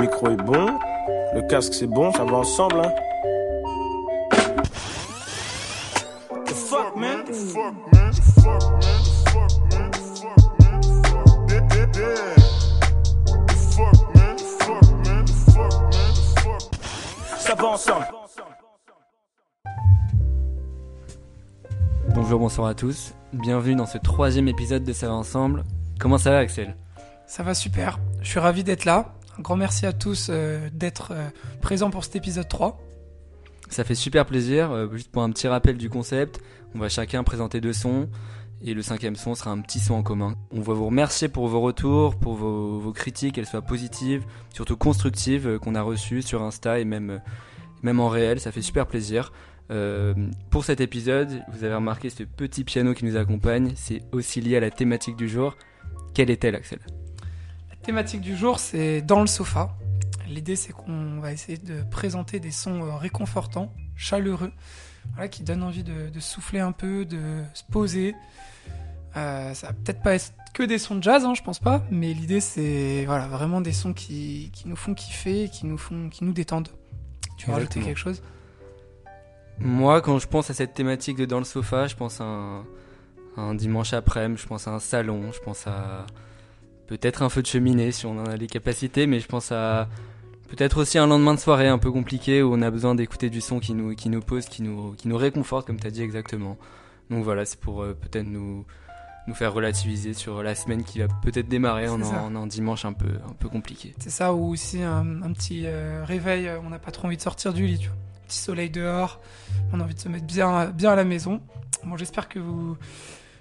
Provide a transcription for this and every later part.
Le micro est bon, le casque c'est bon, ça va ensemble. Ça va ensemble. Bonjour, bonsoir à tous. Bienvenue dans ce troisième épisode de Ça va ensemble. Comment ça va, Axel? Ça va super. Je suis ravi d'être là. Grand merci à tous euh, d'être euh, présents pour cet épisode 3. Ça fait super plaisir. Euh, juste pour un petit rappel du concept, on va chacun présenter deux sons et le cinquième son sera un petit son en commun. On va vous remercier pour vos retours, pour vos, critiques, qu'elles soient positives, surtout constructives, qu'on a reçues sur Insta et même, même en réel. Ça fait super plaisir. Pour cet épisode, vous avez remarqué ce petit piano qui nous accompagne. C'est aussi lié à la thématique du jour. Quelle est-elle, Axel? Thématique du jour, c'est dans le sofa. L'idée, c'est qu'on va essayer de présenter des sons euh, réconfortants, chaleureux, voilà, qui donnent envie de, de, souffler un peu, de se poser. Euh, ça va peut-être pas être que des sons de jazz, hein, je pense pas, mais l'idée, c'est voilà, vraiment des sons qui, qui, nous font kiffer, qui nous, font, qui nous détendent. Tu veux rajouter quelque chose? Moi, quand je pense à cette thématique de dans le sofa, je pense à un, un dimanche après-midi, je pense à un salon, je pense à peut-être un feu de cheminée si on en a les capacités, mais je pense à peut-être aussi un lendemain de soirée un peu compliqué où on a besoin d'écouter du son qui nous, qui nous pose, qui nous, qui nous réconforte, comme tu as dit exactement. Donc voilà, c'est pour euh, peut-être nous, nous faire relativiser sur la semaine qui va peut-être démarrer en, en, un dimanche un peu, un peu compliqué. C'est ça, ou aussi un, un petit euh, réveil, euh, on n'a pas trop envie de sortir du lit, tu vois petit soleil dehors, on a envie de se mettre bien, bien à la maison. Bon, j'espère que vous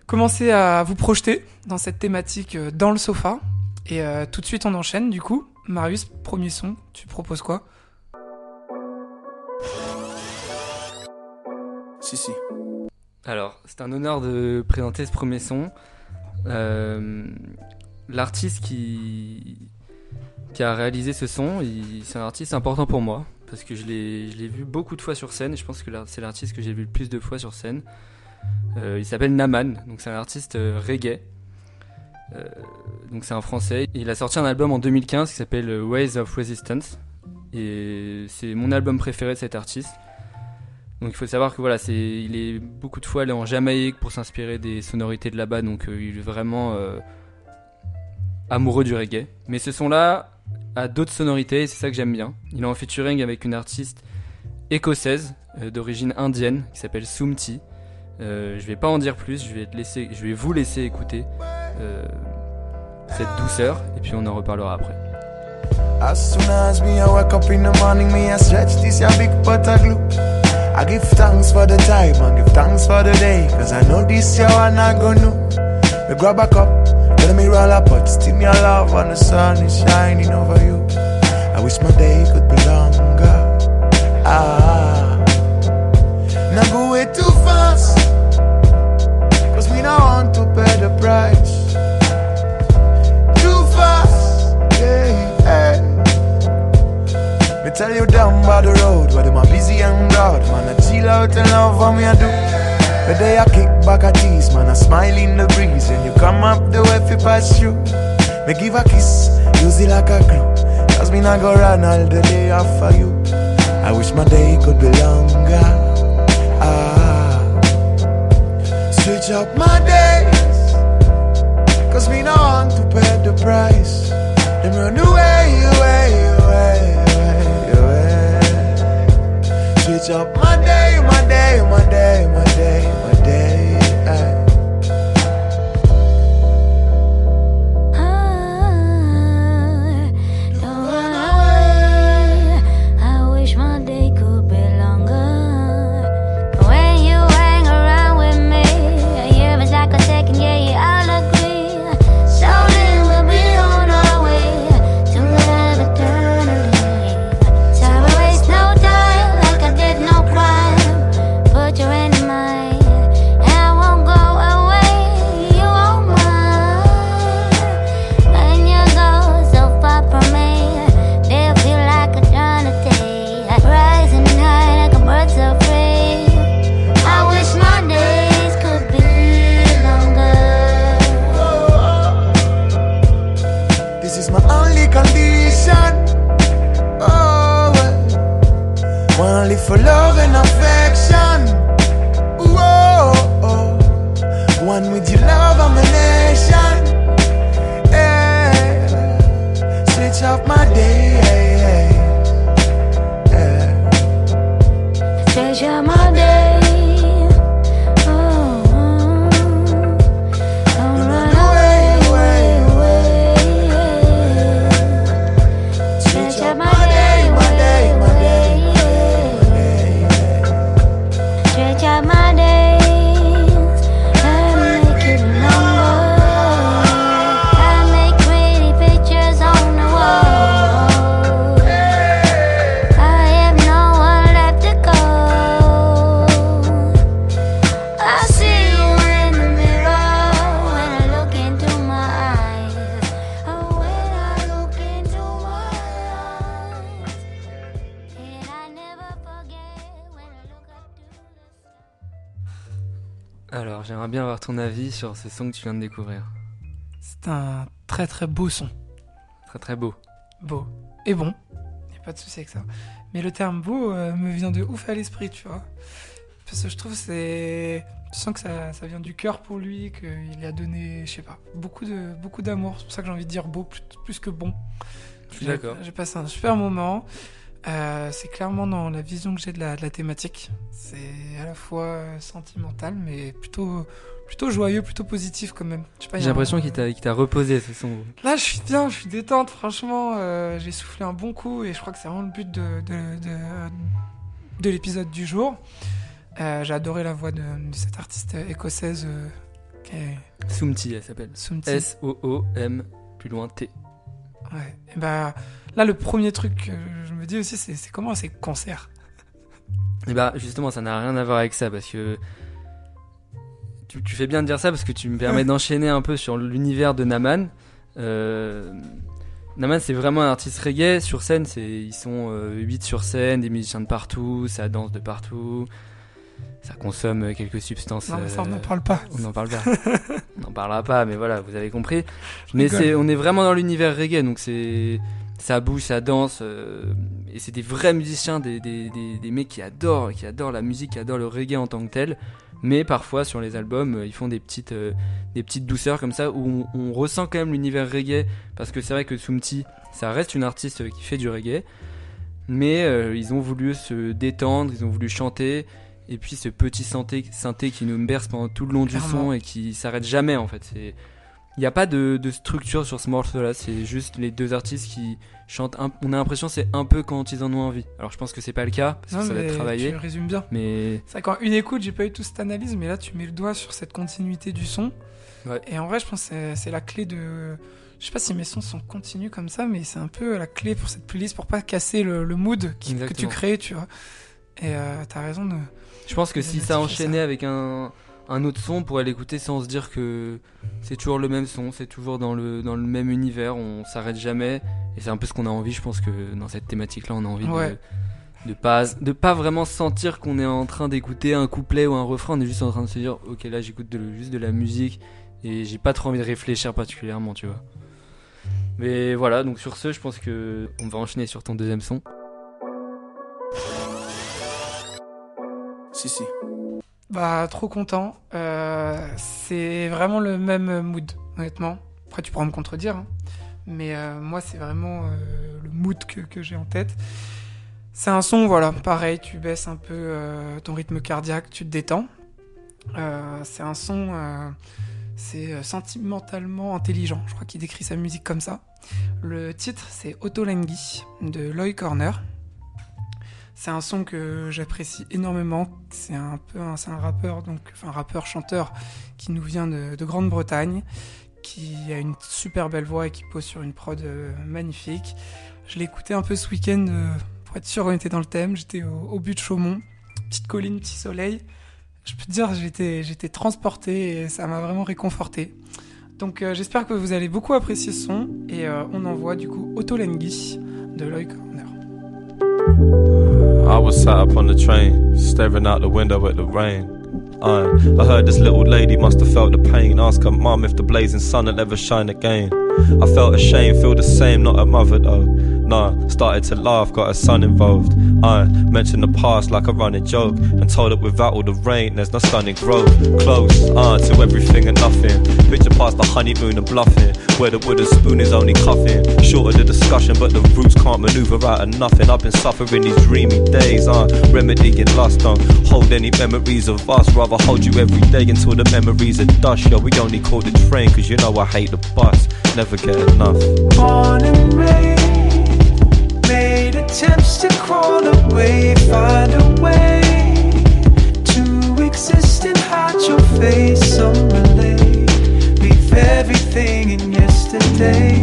commencez à vous projeter dans cette thématique euh, dans le sofa. Et euh, tout de suite, on enchaîne du coup. Marius, premier son, tu proposes quoi? Si, si. Alors, c'est un honneur de présenter ce premier son. Euh, L'artiste qui, qui a réalisé ce son, c'est un artiste important pour moi parce que je l'ai vu beaucoup de fois sur scène et je pense que c'est l'artiste que j'ai vu le plus de fois sur scène. Euh, il s'appelle Naman, donc c'est un artiste euh, reggae. Euh, donc c'est un français. Il a sorti un album en 2015 qui s'appelle Ways of Resistance et c'est mon album préféré de cet artiste. Donc il faut savoir que voilà, il est beaucoup de fois allé en Jamaïque pour s'inspirer des sonorités de là-bas, donc il est vraiment amoureux du reggae. Mais ce son là, a d'autres sonorités et c'est ça que j'aime bien. Il est en featuring avec une artiste écossaise d'origine indienne qui s'appelle Sumti. Euh, je vais pas en dire plus, je vais, te laisser, je vais vous laisser écouter euh, cette douceur et puis on en reparlera après. As soon as me I wake up in the morning, me I stretch this your big pot of glue. I give thanks for the time, I give thanks for the day, cause I know this year one I gonna Me grab a cup, Let me roll up, but still your love when the sun is shining over you. I wish my day could be avis sur ce son que tu viens de découvrir. C'est un très très beau son. Très très beau. Beau. Et bon. Y a pas de souci avec ça. Mais le terme beau euh, me vient de ouf à l'esprit, tu vois. Parce que je trouve que c'est. Tu sens que ça, ça vient du cœur pour lui, qu'il a donné, je sais pas, beaucoup de beaucoup d'amour. C'est pour ça que j'ai envie de dire beau plus, plus que bon. Je suis d'accord. J'ai passé un super moment. Euh, c'est clairement dans la vision que j'ai de la, de la thématique. C'est à la fois euh, sentimental, mais plutôt, plutôt joyeux, plutôt positif quand même. J'ai l'impression un- qu'il t'a reposé ce son. Là, je suis bien, je suis détente, franchement. euh, j'ai soufflé un bon coup et je crois que c'est vraiment le but de, de, de, de l'épisode du jour. Euh, j'ai adoré la voix de, cette artiste écossaise qui est Soumti, elle s'appelle. S-O-O-M, plus loin T. Ouais. Et bah, là, le premier truc que je me dis aussi, c'est comment c'est concert. Et bah justement, ça n'a rien à voir avec ça parce que tu, tu fais bien de dire ça parce que tu me permets d'enchaîner un peu sur l'univers de Naman. Euh, Naman, c'est vraiment un artiste reggae. Sur scène, c'est ils sont 8 sur scène, des musiciens de partout, ça danse de partout, ça consomme quelques substances. Non, ça, on euh, n'en parle pas. On n'en parle pas. on n'en parlera pas, mais voilà, vous avez compris. Mais c'est, on est vraiment dans l'univers reggae, donc c'est, ça bouge, ça danse, euh, et c'est des vrais musiciens, des, des, des, des mecs qui adorent, qui adorent la musique, qui adorent le reggae en tant que tel. Mais parfois sur les albums, euh, ils font des petites, euh, des petites douceurs comme ça où on, on ressent quand même l'univers reggae, parce que c'est vrai que Sumti, ça reste une artiste qui fait du reggae, mais euh, ils ont voulu se détendre, ils ont voulu chanter. Et puis ce petit synthé, synthé qui nous berce pendant tout le long du son et qui s'arrête jamais en fait. Il n'y a pas de, de structure sur ce morceau-là, c'est juste les deux artistes qui chantent. un- on a l'impression que c'est un peu quand ils en ont envie. Alors je pense que c'est pas le cas parce Non, que ça va être travaillé, tu résumes bien. mais C'est vrai qu'en une écoute, j'ai pas eu toute cette analyse, mais là, tu mets le doigt sur cette continuité du son. Ouais. Et en vrai, je pense que c'est- la clé de. Je sais pas si mes sons sont continus comme ça, mais c'est un peu la clé pour cette playlist pour pas casser le, le mood qui- que tu crées, tu vois. Et euh, t'as raison de. je pense que si ça enchaînait ça. avec un, un autre son, on pourrait l'écouter sans se dire que c'est toujours le même son, c'est toujours dans le, dans le même univers, on s'arrête jamais. Et c'est un peu ce qu'on a envie, je pense que dans cette thématique-là, on a envie Ouais. de, de pas de pas vraiment sentir qu'on est en train d'écouter un couplet ou un refrain on est juste en train de se dire ok là j'écoute juste de la musique et j'ai pas trop envie de réfléchir particulièrement tu vois mais voilà donc sur ce je pense que on va enchaîner sur ton deuxième son Bah, trop content. Euh, c'est vraiment le même mood, honnêtement. Après, tu pourras me contredire. hein. Mais euh, moi, c'est vraiment euh, le mood que, j'ai en tête. C'est un son, voilà, pareil, tu baisses un peu ton rythme cardiaque, tu te détends. C'est un son, c'est sentimentalement intelligent. Je crois qu'il décrit sa musique comme ça. Le titre, c'est Otolenghi de Loy Corner. C'est un son que j'apprécie énormément. C'est un peu un, un rappeur, donc enfin rappeur chanteur qui nous vient de, de Grande-Bretagne, qui a une super belle voix et qui pose sur une prod euh, magnifique. Je l'ai écouté un peu ce week-end euh, pour être sûr qu'on était dans le thème. J'étais au, but de Chaumont, petite colline, petit soleil. Je peux te dire, j'étais j'étais transporté et ça m'a vraiment réconforté. Donc euh, j'espère que vous allez beaucoup apprécier ce son et on envoie du coup Otolenghi de Loy Corner. I was sat up on the train, staring out the window at the rain. I heard this little lady must have felt the pain. Ask her mum if the blazing sun will ever shine again. I felt ashamed, feel the same, not a mother though. Nah, started to laugh, got her son involved. I mentioned the past like a running joke, and told it without all the rain, there's no sun in growth. Close, uh, to everything and nothing. Picture past the honeymoon and bluffing, where the wooden spoon is only cuffing. Short of the discussion, but the roots can't maneuver out of nothing. I've been suffering these dreamy days, uh, remedying lust. Don't hold any memories of us, rather hold you every day until the memories are dust. Yo, we only call the train, cause you know I hate the bus. Never get enough. born and raised, made attempts to crawl away, find a way to exist and hide your face. Relate, leave everything in yesterday.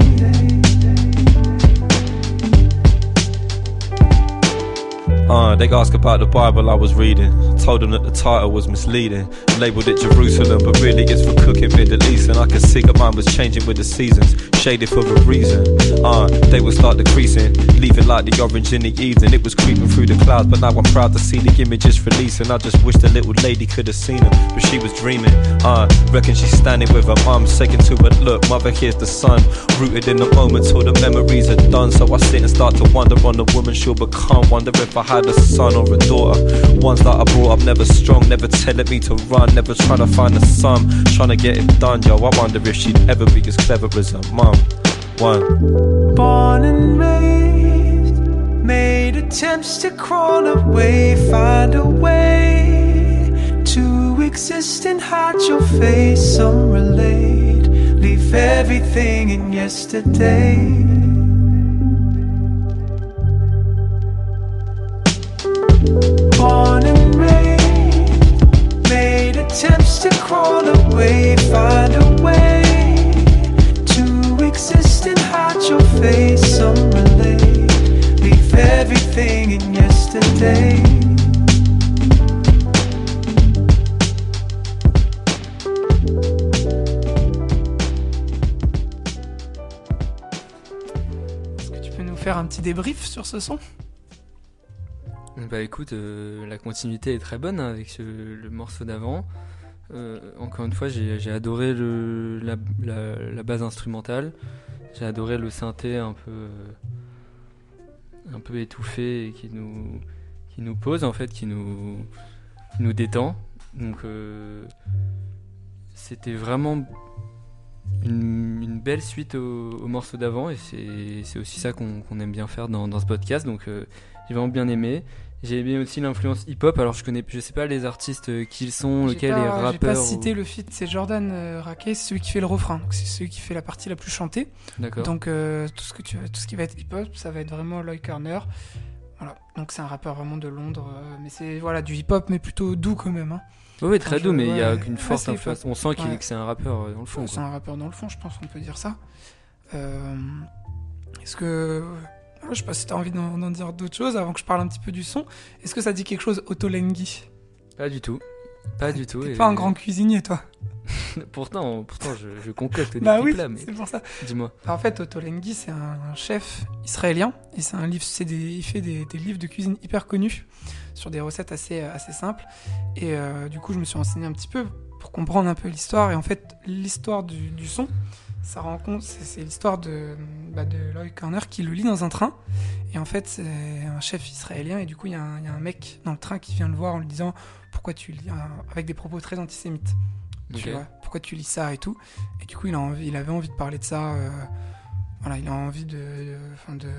Uh, they ask about the Bible I was reading. Told them that title was misleading. Labeled it Jerusalem, but really it's for cooking Middle East. And I could see that mine was changing with the seasons, shaded for a reason. Uh, they would start decreasing, leaving like the orange in the evening. It was creeping through the clouds, but now I'm proud to see the images releasing. I just wish the little lady could have seen them, but she was dreaming. Uh, reckon she's standing with her mum, saying to her, Look, mother, here's the sun. Rooted in the moment till the memories are done. So I sit and start to wonder on the woman she'll become. Wonder if I had a son or a daughter. Ones that I brought up never never telling me to run, never trying to find a sum, trying to get it done. Yo, I wonder if she'd ever be as clever as her mum. One. Born and raised, made attempts to crawl away, find a way to exist and hide your face. Some relate, leave everything in yesterday. Made attempts to crawl away, find a way to exist and hide your face. Some relate, leave everything in yesterday. Est-ce que tu peux nous faire un petit débrief sur ce son? Bah écoute, euh, la continuité est très bonne hein, avec le morceau d'avant. Euh, encore une fois, j'ai adoré la, base instrumentale. J'ai adoré le synthé un peu, étouffé et qui nous, pose en fait, qui nous, détend. Donc euh, c'était vraiment une, belle suite au, au morceau d'avant et c'est aussi ça qu'on aime bien faire dans, dans ce podcast. Donc j'ai vraiment bien aimé. J'ai aimé aussi l'influence hip-hop. Alors je connais, je sais pas les artistes euh, qui ils sont, J'ai lesquels pas- les J'ai rappeurs. pas ou- cité le feat, c'est Jordan euh, Raquet, c'est celui qui fait le refrain, c'est celui qui fait la partie la plus chantée. D'accord. Donc euh, tout ce que tu, tout ce qui va être hip-hop, ça va être vraiment Lloyd Turner. Voilà, donc c'est un rappeur vraiment de Londres, euh, mais c'est voilà du hip-hop, mais plutôt doux quand même. Hein. Oui, oui, très doux, mais il y a qu'une forte influence. On sent qu'il Ouais. que c'est un rappeur dans le fond. C'est un rappeur dans le fond, je pense qu'on peut dire ça. Est-ce que je sais pas si t'as envie d'en dire d'autres choses avant que je parle un petit peu du son. Est-ce que ça dit quelque chose Ottolenghi Pas du tout. Pas du tout. T'es et- pas un grand cuisinier toi pourtant, pourtant, je, je concocte des Bah oui, plats, mais c'est pour ça. dis-moi. En fait, Ottolenghi, c'est un, un chef israélien et c'est un livre, c'est des, il fait des, des livres de cuisine hyper connus sur des recettes assez, assez simples. Et euh, du coup, je me suis renseigné un petit peu pour comprendre un peu l'histoire. Et en fait, l'histoire du, du son, ça rend compte, c'est, l'histoire de, bah, de Lloyd Corner qui le lit dans un train. Et en fait, c'est un chef israélien et du coup, il y, a un- il y a un mec dans le train qui vient le voir en lui disant pourquoi tu lis avec des propos très antisémites. Tu vois, pourquoi tu lis ça et tout. Et du coup, il, a envie, il avait envie de parler de ça. euh, voilà, il a envie de, de, enfin, de,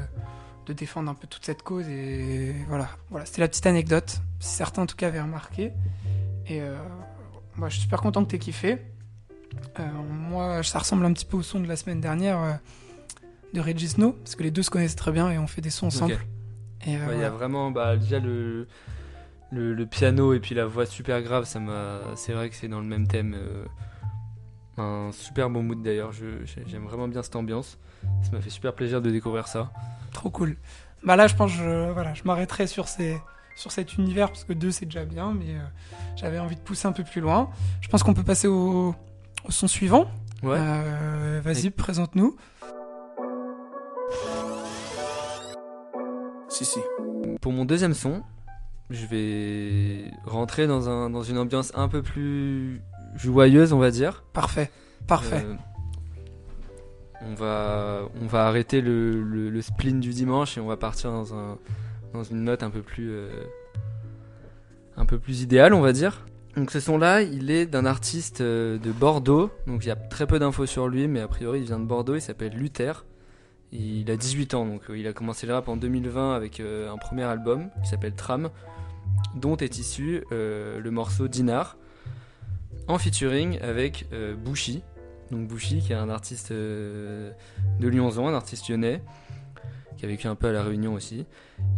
de défendre un peu toute cette cause. Et voilà, voilà c'était la petite anecdote. Si certains, en tout cas, avaient remarqué. Et euh, moi, je suis super content que tu aies kiffé. Euh, moi, ça ressemble un petit peu au son de la semaine dernière euh, de Regis Snow, parce que les deux se connaissent très bien et on fait des sons ensemble. Euh, Ouais, Il y a vraiment bah, déjà le, le, le piano et puis la voix super grave, ça m'a. C'est vrai que c'est dans le même thème. un super bon mood d'ailleurs. J'aime vraiment bien cette ambiance. Ça m'a fait super plaisir de découvrir ça. Trop cool. Bah là, je pense que je, voilà, je m'arrêterai sur, ces, sur cet univers parce que deux, c'est déjà bien, mais euh, j'avais envie de pousser un peu plus loin. Je pense qu'on peut passer au, au son suivant. Ouais. Euh, Vas-y, Et- présente-nous. Si, si. Pour mon deuxième son, je vais rentrer dans, un, dans une ambiance un peu plus joyeuse, on va dire. Parfait. Parfait. Euh, on va, on va arrêter le, le, le spleen du dimanche et on va partir dans, un, dans une note un peu plus, euh, un peu plus idéale, on va dire. Donc ce son-là, il est d'un artiste euh, de Bordeaux. Donc il y a très peu d'infos sur lui, mais a priori il vient de Bordeaux. Il s'appelle Luther. Il a 18 ans, donc euh, il a commencé le rap en 2020 avec euh, un premier album qui s'appelle Tram, dont est issu le morceau Dinar, en featuring avec euh, Bouchy. Donc Bouchy, qui est un artiste euh, de Lyonzon, un artiste lyonnais, qui a vécu un peu à la Réunion aussi.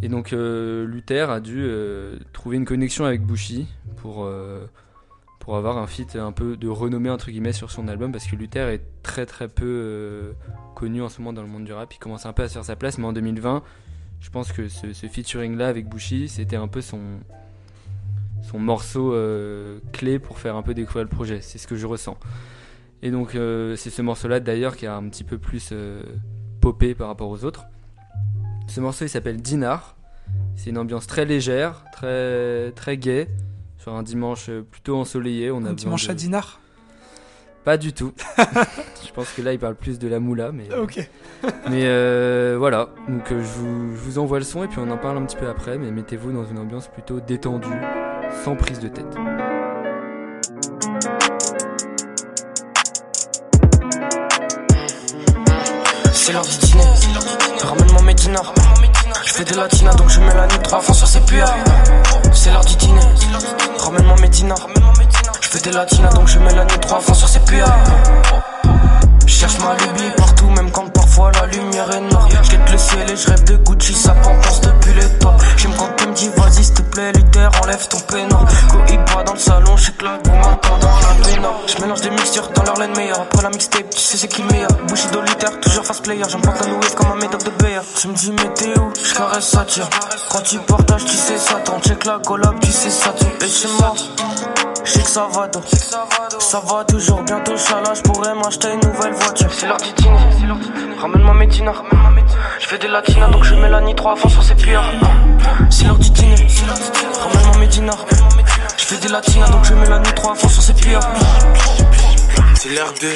Et donc euh, Luther a dû euh, trouver une connexion avec Bouchy pour, euh, pour avoir un feat un peu de renommée entre guillemets sur son album, parce que Luther est très très peu connu en ce moment dans le monde du rap. Il commence un peu à se faire sa place, mais en 2020, je pense que ce, ce featuring-là avec Bouchy, c'était un peu son, son morceau clé pour faire un peu découvrir le projet. C'est ce que je ressens. Et donc, c'est ce morceau-là d'ailleurs qui a un petit peu plus popé par rapport aux autres. Ce morceau, il s'appelle Dinar. C'est une ambiance très légère, très, très gaie, sur un dimanche euh, plutôt ensoleillé. On a Un dimanche de- à dinar. Pas du tout. je pense que là, il parle plus de la moula, mais. Ok. Mais euh, voilà, donc euh, je, vous, je vous envoie le son et puis on en parle un petit peu après, mais mettez-vous dans une ambiance plutôt détendue, sans prise de tête. C'est l'heure du dîner. Ramène-moi mes dinars. Je fais des latinas donc je mets la nuit trois fois sur ses puères. C'est l'heure du dîner. Ramène-moi mes dinars. Je fais des latinas donc je mets la nuit trois fois Quand tu partages, tu sais ça. T'en check la collab, tu sais ça. Tu es chez moi. Je sais que ça va donc Ça va toujours, bientôt chala, je pourrais m'acheter une nouvelle voiture C'est l'heure du dîner, ramène-moi mes dinars Je fais des latinas donc je mets la nuit trois fois sur ses pierres C'est l'heure du dîner, ramène-moi mes dinars Je fais des latinas donc je mets la nuit trois fois sur ses pierres C'est l'heure de,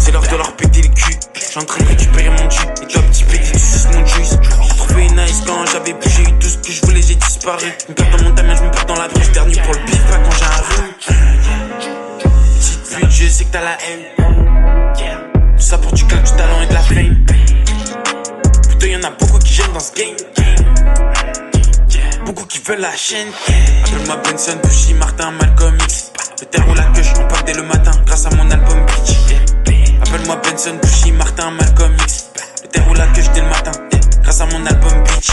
c'est l'heure de leur péter le cul. J'suis en train de récupérer mon jus. Et toi, petit pédé, tu mon juice. Quand j'avais plus, j'ai eu tout ce que je voulais, j'ai disparu. Je me perds dans mon tamien, je me dans la bruche, dernier pour le bif, pas quand j'ai un rhume. Petite pute, je sais que t'as la haine. Tout ça pour du calme, du talent et de la flame. Plutôt y'en a beaucoup qui gênent dans ce game. Beaucoup qui veulent la chaîne. Appelle-moi Benson, Bushy, Martin, Malcolm X. Le terre ou la queue, on pop dès le matin grâce à mon album Bitch. Appelle-moi Benson, Bushy, Martin, Malcolm X. Le terre ou la queue dès le matin grâce à mon album Bitch.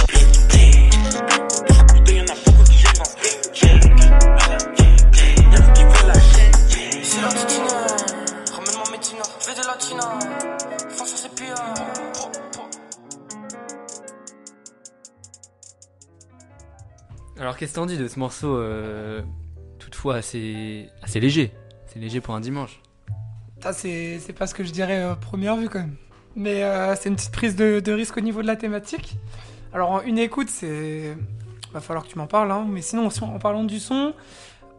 Alors qu'est-ce que t'en dis de ce morceau euh, toutefois assez, assez léger? C'est léger pour un dimanche. Ça, c'est c'est pas ce que je dirais euh, première vue quand même. Mais euh, c'est une petite prise de, risque au niveau de la thématique. Alors, en une écoute, c'est. Va falloir que tu m'en parles, hein. Mais sinon, si- en parlant du son,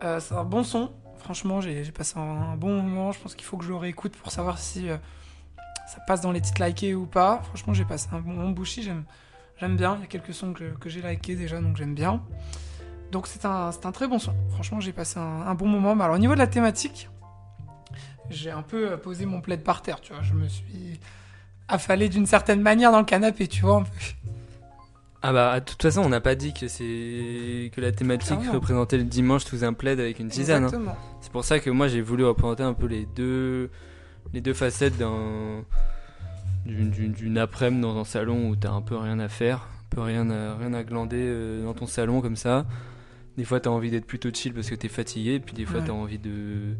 euh, c'est un bon son. Franchement, j'ai passé un, bon moment. Je pense qu'il faut que je le réécoute pour savoir si euh, ça passe dans les titres likés ou pas. Franchement, j'ai passé un bon moment. Bouchy, j'aime bien. Il y a quelques sons que, j'ai likés déjà, donc j'aime bien. Donc, c'est un, un très bon son. Franchement, j'ai passé un, un bon moment. Mais alors, au niveau de la thématique, j'ai un peu posé mon plaid par terre, tu vois. Je me suis affalé d'une certaine manière dans le canapé, tu vois. un peu. Ah bah de toute façon on n'a pas dit que c'est que la thématique Clairement. représentait le dimanche sous un plaid avec une tisane. hein. C'est pour ça que moi j'ai voulu représenter un peu les deux les deux facettes d'un d'une, après-midi dans un salon où t'as un peu rien à faire, un peu rien à, rien à glander euh, dans ton salon comme ça. Des fois t'as envie d'être plutôt chill parce que t'es fatigué, puis des fois Ouais. t'as envie de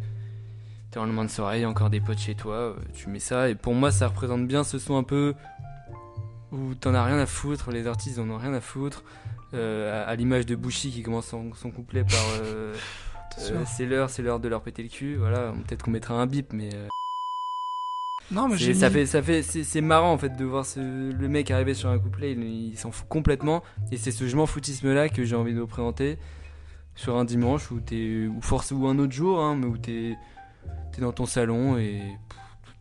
t'es en lendemain de soirée, encore des potes chez toi, euh, tu mets ça et pour moi ça représente bien ce son un peu où t'en as rien à foutre, les artistes en ont rien à foutre. Euh, à, à l'image de Bushi qui commence son, son couplet par euh, euh, c'est l'heure, c'est l'heure de leur péter le cul. Voilà, peut-être qu'on mettra un bip, mais euh, Non, mais j'ai ça mis- fait, ça fait, c'est marrant en fait de voir ce, le mec arriver sur un couplet, il, il s'en fout complètement. Et c'est ce je m'en foutisme là que j'ai envie de représenter sur un dimanche où t'es, ou force ou un autre jour, hein, mais où t'es, t'es dans ton salon et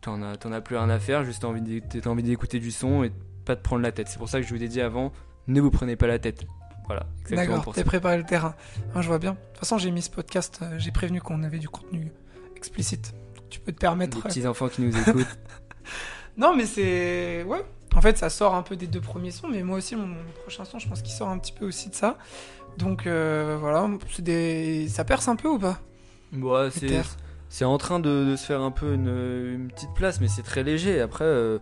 t'en as, plus rien à faire, juste t'as envie d'écouter du son et pas de prendre la tête. C'est pour ça que je vous ai dit avant, ne vous prenez pas la tête. Voilà, D'accord, t'es préparé le terrain. Hein, je vois bien. De toute façon, j'ai mis ce podcast, euh, j'ai prévenu qu'on avait du contenu explicite. Tu peux te Les permettre. euh, petits enfants qui nous écoutent. Non, mais c'est. Ouais. En fait, ça sort un peu des deux premiers sons, mais moi aussi, mon, mon prochain son, je pense qu'il sort un petit peu aussi de ça. Donc euh, voilà, c'est des... ça perce un peu ou pas? Ouais, Les c'est. C'est en train de, de se faire un peu une, une petite place, mais c'est très léger. Après, euh,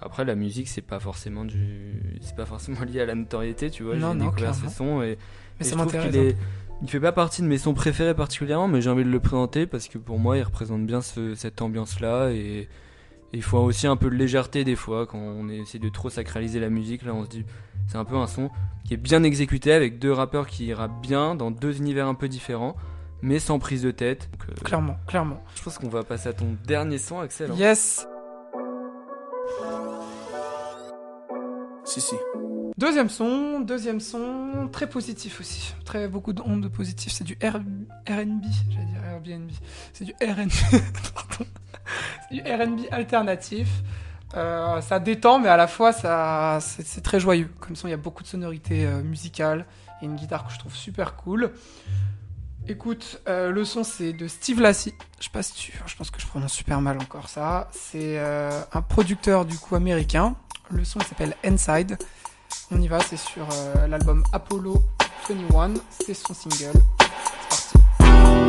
après la musique, c'est pas forcément du, c'est pas forcément lié à la notoriété, tu vois. Non, J'ai non, découvert ce son et, Mais et ça je trouve qu'il est, il fait pas partie de mes sons préférés particulièrement, mais j'ai envie de le présenter parce que pour moi, il représente bien ce- cette ambiance-là et, il faut aussi un peu de légèreté des fois quand on essaie de trop sacraliser la musique. Là, on se dit, c'est un peu un son qui est bien exécuté avec deux rappeurs qui rappent bien dans deux univers un peu différents, mais sans prise de tête. Donc, euh. Clairement, clairement. je pense qu'on va passer à ton dernier son, Axel. hein. Yes. Si, si. Deuxième son, deuxième son, très positif aussi. Très beaucoup d'ondes positives. C'est du R- RB, j'allais dire Airbnb. C'est du RB, pardon. C'est du RB alternatif. Euh, ça détend, mais à la fois, ça, c'est, c'est très joyeux. Comme ça, il y a beaucoup de sonorités euh, musicales. Il y a une guitare que je trouve super cool. Écoute, euh, le son c'est de Steve Lassie. Je sais pas si tu, je pense que je prononce super mal encore ça. C'est euh, un producteur du coup américain. Le son s'appelle Inside. On y va, c'est sur euh, l'album Apollo 21. C'est son single. C'est parti.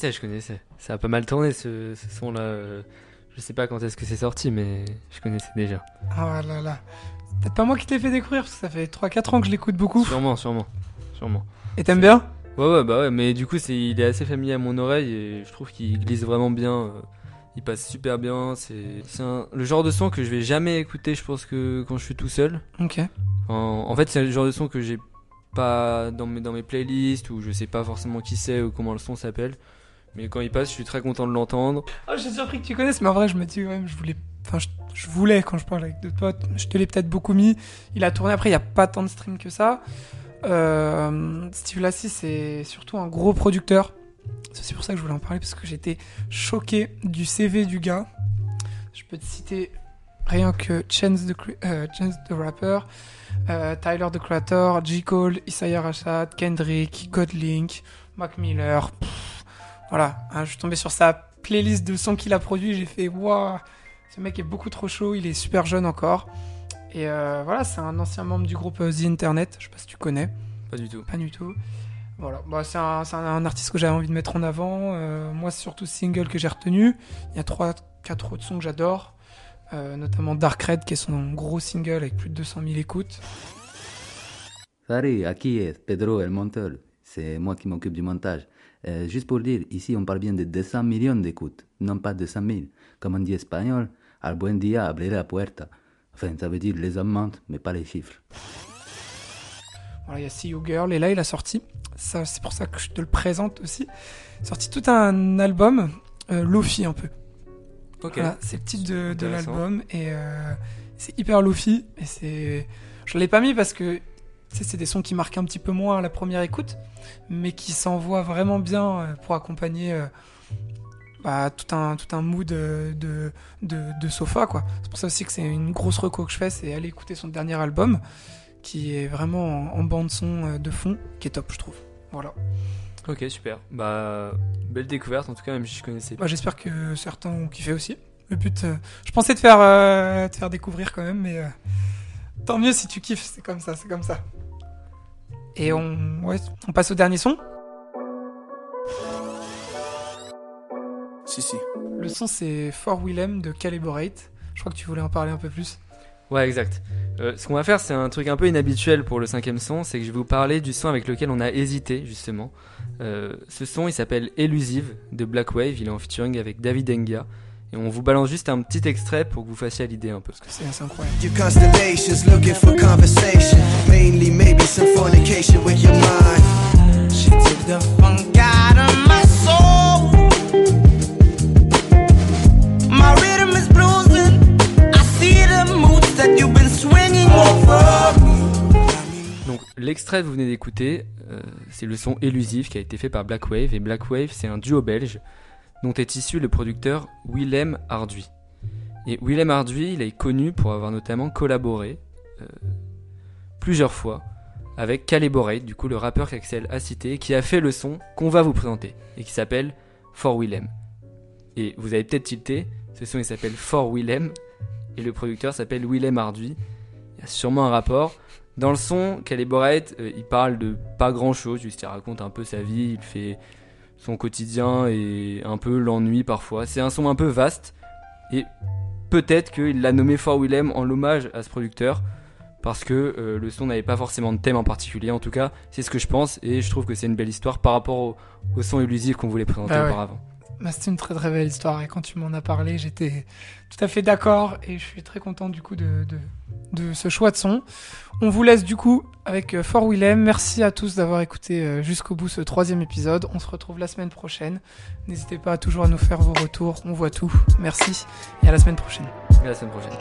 Connaissais, je connaissais. Ça a pas mal tourné ce, ce son-là. euh, Je sais pas quand est-ce que c'est sorti, mais je connaissais déjà. Ah là là. Peut-être pas moi qui te l'ai fait découvrir parce que ça fait 3-4 ans que je l'écoute beaucoup. Sûrement, sûrement, sûrement. Et t'aimes bien? Ouais, ouais, bah ouais, mais du coup, c'est, il est assez familier à mon oreille et je trouve qu'il glisse vraiment bien. euh, Il passe super bien. C'est, c'est un- le genre de son que je vais jamais écouter, je pense que quand je suis tout seul. Ok. En, en fait, c'est le genre de son que j'ai pas dans mes, dans mes playlists ou je sais pas forcément qui c'est ou comment le son s'appelle. Mais quand il passe, je suis très content de l'entendre. Oh, je suis surpris que tu connaisses, mais en vrai, je me dis, ouais, je voulais. Enfin, je, voulais, quand je parle avec d'autres potes, je te l'ai peut-être beaucoup mis. Il a tourné après, il n'y a pas tant de streams que ça. Euh, Steve Lassie, c'est surtout un gros producteur. C'est pour ça que je voulais en parler, parce que j'étais choqué du CV du gars. Je peux te citer rien que Chance the, euh, Chance the Rapper, euh, Tyler the Creator, J. Cole, Isaiah Rashad, Kendrick, Godlink, Mac Miller. Pff, voilà, hein, je suis tombé sur sa playlist de sons qu'il a produit, j'ai fait waouh, ce mec est beaucoup trop chaud, il est super jeune encore. Et euh, voilà, c'est un ancien membre du groupe euh, The Internet, je sais pas si tu connais, Pas du tout. pas du tout. Voilà, bah, c'est un, c'est un- un artiste que j'avais envie de mettre en avant. Euh, moi, c'est surtout ce single que j'ai retenu. Il y a trois, quatre autres sons que j'adore, Euh, notamment Dark Red, qui est son gros single avec plus de 200 000 écoutes. Salut, aquí es Pedro el Monteur. C'est moi qui m'occupe du montage. Euh, juste pour dire, ici on parle bien de 200 millions d'écoutes, non pas 200 000. Comme on dit espagnol, al buen día abriré la puerta. Enfin, ça veut dire les hommes mentent, mais pas les chiffres. Voilà, il y a See You Girl, et là, il a sorti, ça, c'est pour ça que je te le présente aussi, sorti tout un album, euh, Lofi un peu. Ok. Voilà, c'est le titre de, l'album et euh, c'est hyper lofi et c'est je l'ai pas mis parce que c'est des sons qui marquent un petit peu moins à la première écoute mais qui s'envoient vraiment bien euh, pour accompagner euh, bah, tout un tout un mood euh, de de, de sofa quoi c'est pour ça aussi que c'est une grosse reco que je fais c'est aller écouter son dernier album qui est vraiment en, en bande son euh, de fond qui est top je trouve voilà Ok, super. Bah, belle découverte en tout cas, même si je connaissais pas. Bah, J'espère que certains ont kiffé aussi. Le but, euh, je pensais te faire, euh, te faire découvrir quand même, mais tant mieux si tu kiffes, c'est comme ça, c'est comme ça. Et on, ouais, on passe au dernier son. Si, si. Le son, c'est For Willem de Calibrate. Je crois que tu voulais en parler un peu plus. Ouais, exact. Euh, ce qu'on va faire, c'est un truc un peu inhabituel pour le cinquième son, c'est que je vais vous parler du son avec lequel on a hésité, justement. Euh, ce son, il s'appelle Elusive de Black Wave, il est en featuring avec David Enga. Et on vous balance juste un petit extrait pour que vous fassiez l'idée un peu. C'est assez incroyable. Been swinging over. Donc l'extrait que vous venez d'écouter, euh, c'est le son Elusive qui a été fait par Black Wave. Et Black Wave, c'est un duo belge dont est issu le producteur Willem Arduy. Et Willem Arduy, il est connu pour avoir notamment collaboré euh, plusieurs fois avec Caliborate, du coup le rappeur qu'Axel a cité, qui a fait le son qu'on va vous présenter et qui s'appelle For Willem. Et vous avez peut-être tilté, ce son il s'appelle For Willem et le producteur s'appelle Willem Arduy. Il y a sûrement un rapport. Dans le son, Caliborate, euh, il parle de pas grand chose, juste il raconte un peu sa vie, il fait son quotidien et un peu l'ennui parfois. C'est un son un peu vaste et peut-être qu'il l'a nommé For Willem en l'hommage à ce producteur parce que euh, le son n'avait pas forcément de thème en particulier. En tout cas, c'est ce que je pense et je trouve que c'est une belle histoire par rapport au, au son illusif qu'on voulait présenter Ah ouais. auparavant. Bah, c'est une très très belle histoire et quand tu m'en as parlé, j'étais tout à fait d'accord et je suis très content du coup de, de, ce choix de son. On vous laisse du coup avec euh, Fort Willem. Merci à tous d'avoir écouté euh, jusqu'au bout ce troisième épisode. On se retrouve la semaine prochaine. N'hésitez pas toujours à nous faire vos retours. On voit tout. Merci et à la semaine prochaine. Et à la semaine prochaine.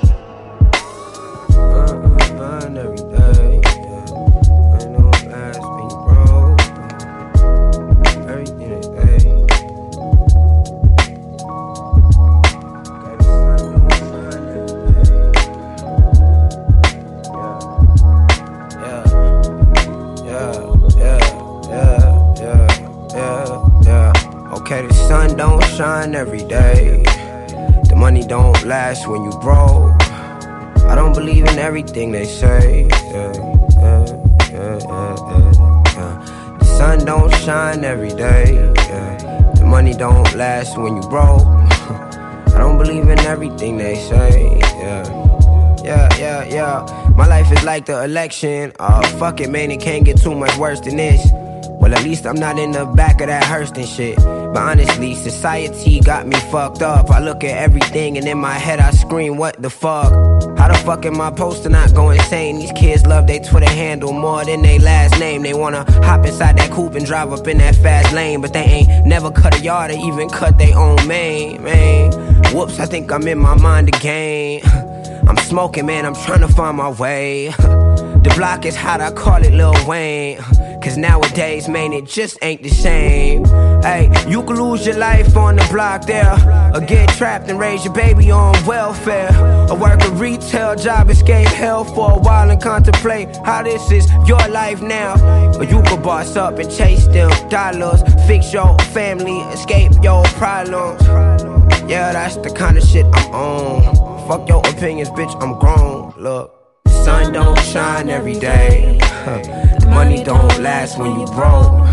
Shine every day. The money don't last when you broke. I don't believe in everything they say. The sun don't shine every day. The money don't last when you broke. I don't believe in everything they say. Yeah. Yeah, yeah. My life is like the election. Oh, fuck it, man, it can't get too much worse than this. Well, at least I'm not in the back of that hearse and shit. Honestly, society got me fucked up. I look at everything and in my head I scream, what the fuck? How the fuck am I supposed to not go insane? These kids love their Twitter handle more than their last name. They wanna hop inside that coupe and drive up in that fast lane, but they ain't never cut a yard or even cut their own main, man. Whoops, I think I'm in my mind again. I'm smoking, man, I'm trying to find my way. The block is hot, I call it Lil Wayne. Cause nowadays, man, it just ain't the same. Hey, you can lose your life on the block there. Or get trapped and raise your baby on welfare. Or work a retail job, escape hell for a while and contemplate how this is your life now. Or you could boss up and chase them dollars. Fix your family, escape your problems. Yeah, that's the kind of shit I'm on. Fuck your opinions, bitch, I'm grown. Look. sun don't shine every day. The money don't last when you broke.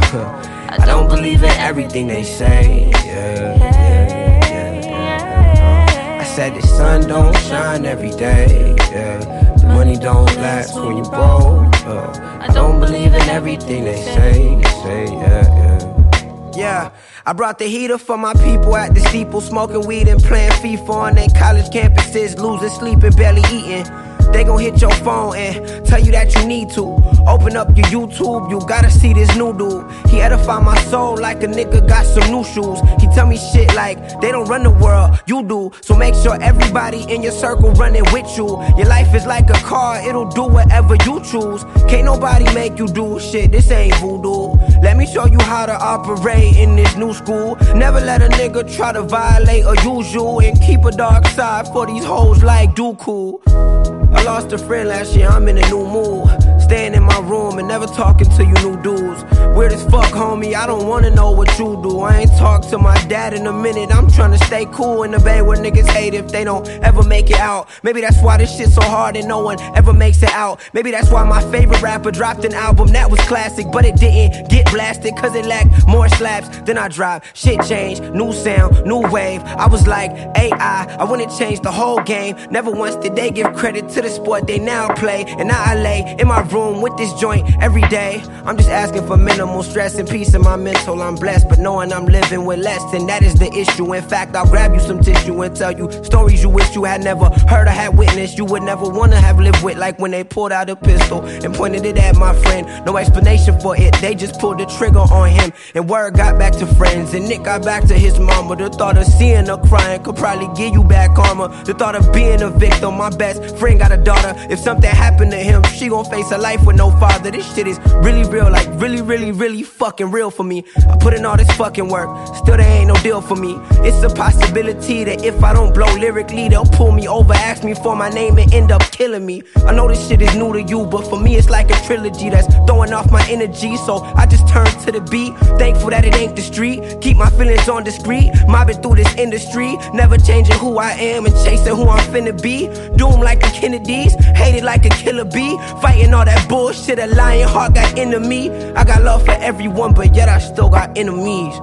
I don't believe in everything they say. Yeah, yeah, yeah. I said the sun don't shine every day. Yeah. The money don't last when you broke. I don't believe in everything they say. Say, yeah, yeah. Yeah. I brought the heater for my people at the steeple, smoking weed and playing FIFA on their college campuses, losing sleep and barely eating. They gon' hit your phone and tell you that you need to. Open up your YouTube, you gotta see this new dude. He edify my soul like a nigga got some new shoes. He tell me shit like they don't run the world, you do. So make sure everybody in your circle running with you. Your life is like a car, it'll do whatever you choose. Can't nobody make you do shit, this ain't voodoo. Let me show you how to operate in this new school. Never let a nigga try to violate use you. And keep a dark side for these hoes like Dooku. I lost a friend last year, I'm in a new mood. Staying in my room and never talking to you new dudes. Weird as fuck, homie, I don't wanna know what you do. I ain't talked to my dad in a minute. I'm trying to stay cool in the bay where niggas hate if they don't ever make it out. Maybe that's why this shit so hard and no one ever makes it out. Maybe that's why my favorite rapper dropped an album that was classic, but it didn't get blasted cause it lacked more slaps than I dropped. Shit changed, new sound, new wave. I was like AI, I wanna change the whole game. Never once did they give credit to the sport they now play. And now I lay in my room with this joint every day. I'm just asking for minimal stress and peace in my mental. I'm blessed, but knowing I'm living with less, and that is the issue. In fact, I'll grab you some tissue and tell you stories you wish you had never heard or had witnessed. You would never wanna have lived with, like when they pulled out a pistol and pointed it at my friend. No explanation for it, they just pulled the trigger on him. And word got back to friends, and Nick got back to his mama. The thought of seeing her crying could probably give you back karma. The thought of being a victim, my best friend got a daughter. If something happened to him, she gon' face a life with no father. This shit is really real, like really, really, really fucking real for me. I put in all this fucking work, still there ain't no deal for me. It's a possibility that if I don't blow lyrically, they'll pull me over, ask me for my name, and end up killing me. I know this shit is new to you, but for me it's like a trilogy that's throwing off my energy. So I just turn to the beat, thankful that it ain't the street. Keep my feelings on discreet, mobbing through this industry, never changing who I am and chasing who I'm finna be. Doom like the Kennedys, hated like a killer bee, fighting all that bullshit. A lion heart got into me. I got love for everyone, but yet I still got enemies.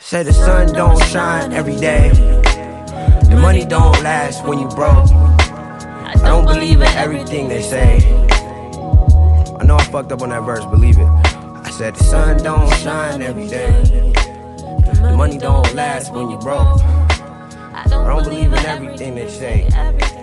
Say the sun don't shine every day. The money don't last when you broke. I don't believe in everything they say. I know I fucked up on that verse, believe it. I said the sun don't shine every day. The money don't last when you broke. I don't believe in everything they say.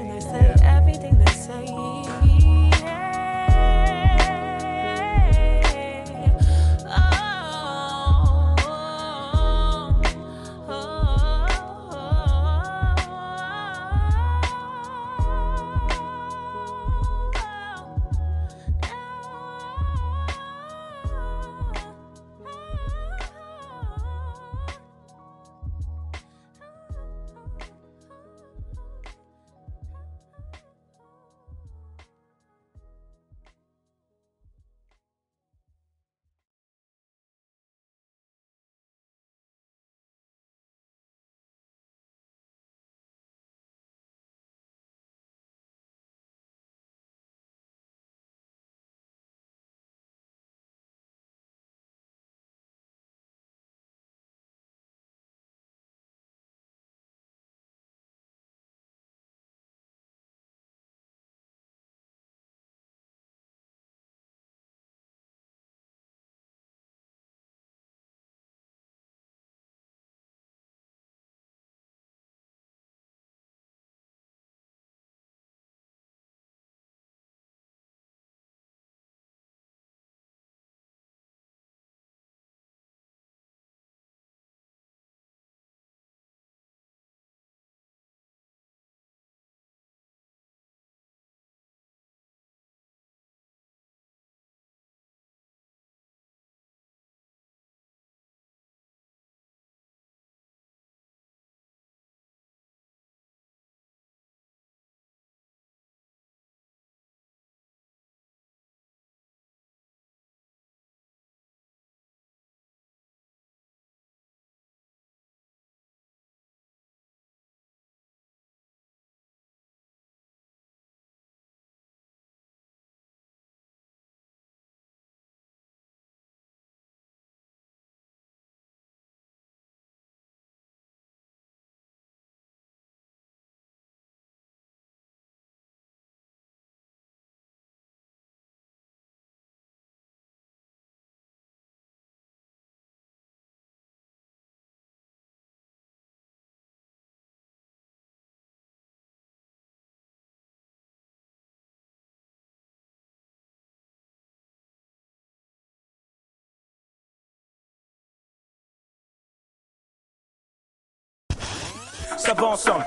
Ensemble.